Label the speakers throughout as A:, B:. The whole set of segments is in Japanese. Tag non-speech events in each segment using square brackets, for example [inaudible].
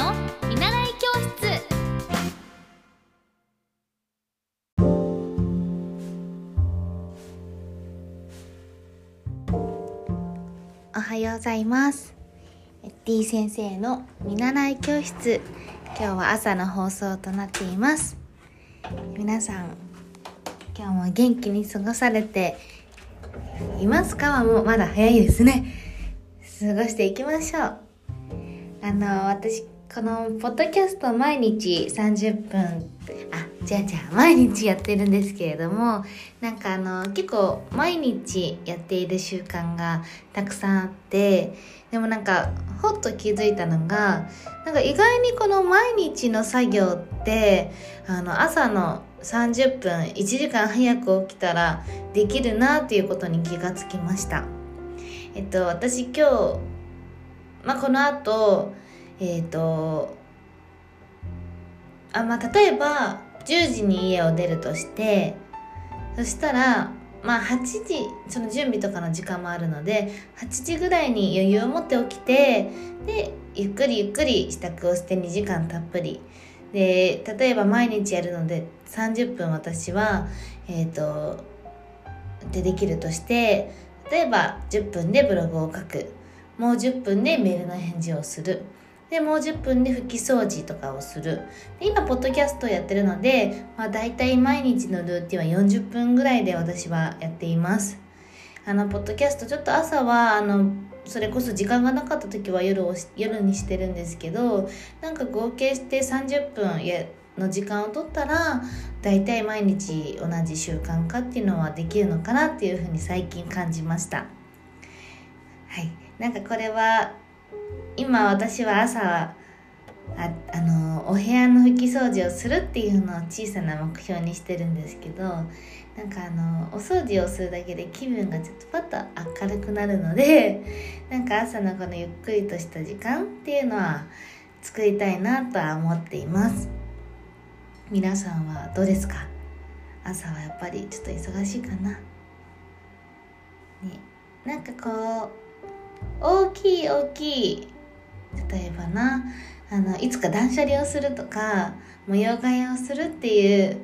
A: の見習い教室
B: おはようございます。D 先生の見習い教室。今日は朝の放送となっています。皆さん、今日も元気に過ごされていますか？はもうまだ早いですね。過ごしていきましょう。あの、私、このポッドキャスト毎日30分、あ、じゃあじゃあ毎日やってるんですけれども、なんかあの、結構毎日やっている習慣がたくさんあって、でもなんか、ほっと気づいたのが、なんか意外にこの毎日の作業って、あの、朝の30分、1時間早く起きたらできるなっていうことに気がつきました。えっと、私今日、まあ、この後、えっ、と、あ、まあ、例えば、10時に家を出るとして、そしたら、まあ、8時、その準備とかの時間もあるので、8時ぐらいに余裕を持って起きて、で、ゆっくりゆっくり支度をして2時間たっぷり。で、例えば毎日やるので、30分私は、えっ、と、でできるとして、例えば10分でブログを書く。もう10分でメールの返事をする。で、もう10分で拭き掃除とかをする。で今、ポッドキャストをやってるので、まあ大体毎日のルーティンは40分ぐらいで私はやっています。あの、ポッドキャスト、ちょっと朝は、あの、それこそ時間がなかった時は夜を夜にしてるんですけど、なんか合計して30分やの時間を取ったら、大体毎日同じ習慣化っていうのはできるのかなっていうふうに最近感じました。はい。なんかこれは、今私は朝ああのお部屋の拭き掃除をするっていうのを小さな目標にしてるんですけどなんかあのお掃除をするだけで気分がちょっとパッと明るくなるので [laughs] なんか朝のこのゆっくりとした時間っていうのは作りたいなとは思っています。皆さんはどうですか？朝はやっぱりちょっと忙しいかな？ね。なんかこう大きい大きい例えばなあのいつか断捨離をするとか模様替えをするっていう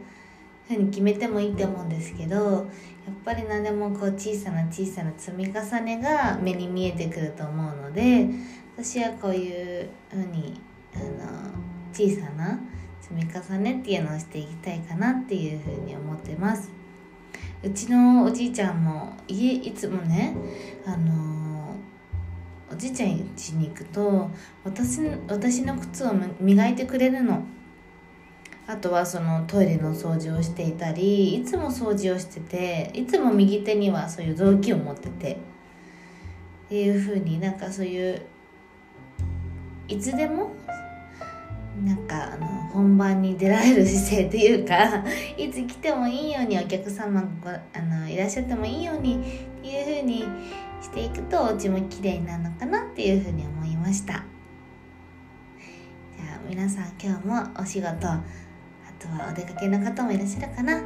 B: ふうに決めてもいいと思うんですけどやっぱり何でもこう小さな小さな積み重ねが目に見えてくると思うので私はこういうふうにあの小さな積み重ねっていうのをしていきたいかなっていうふうに思ってます。うちのおじいちゃんも家いつもねあのおじいちゃん家に行くと私私の靴を磨いてくれるの。あとはそのトイレの掃除をしていたりいつも掃除をしてていつも右手にはそういう雑巾を持ってて。っていう風になんかそういういつでもなんかあの本番に出られる姿勢というか [laughs] いつ来てもいいようにお客様があのいらっしゃってもいいようにっていう風にしていくとお家も綺麗になるのかなっていうふうに思いました。じゃあ皆さん今日もお仕事あとはお出かけの方もいらっしゃるかな。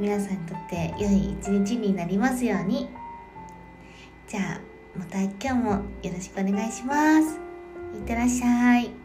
B: 皆さんにとって良い一日になりますように。じゃあまた今日もよろしくお願いします。いってらっしゃい。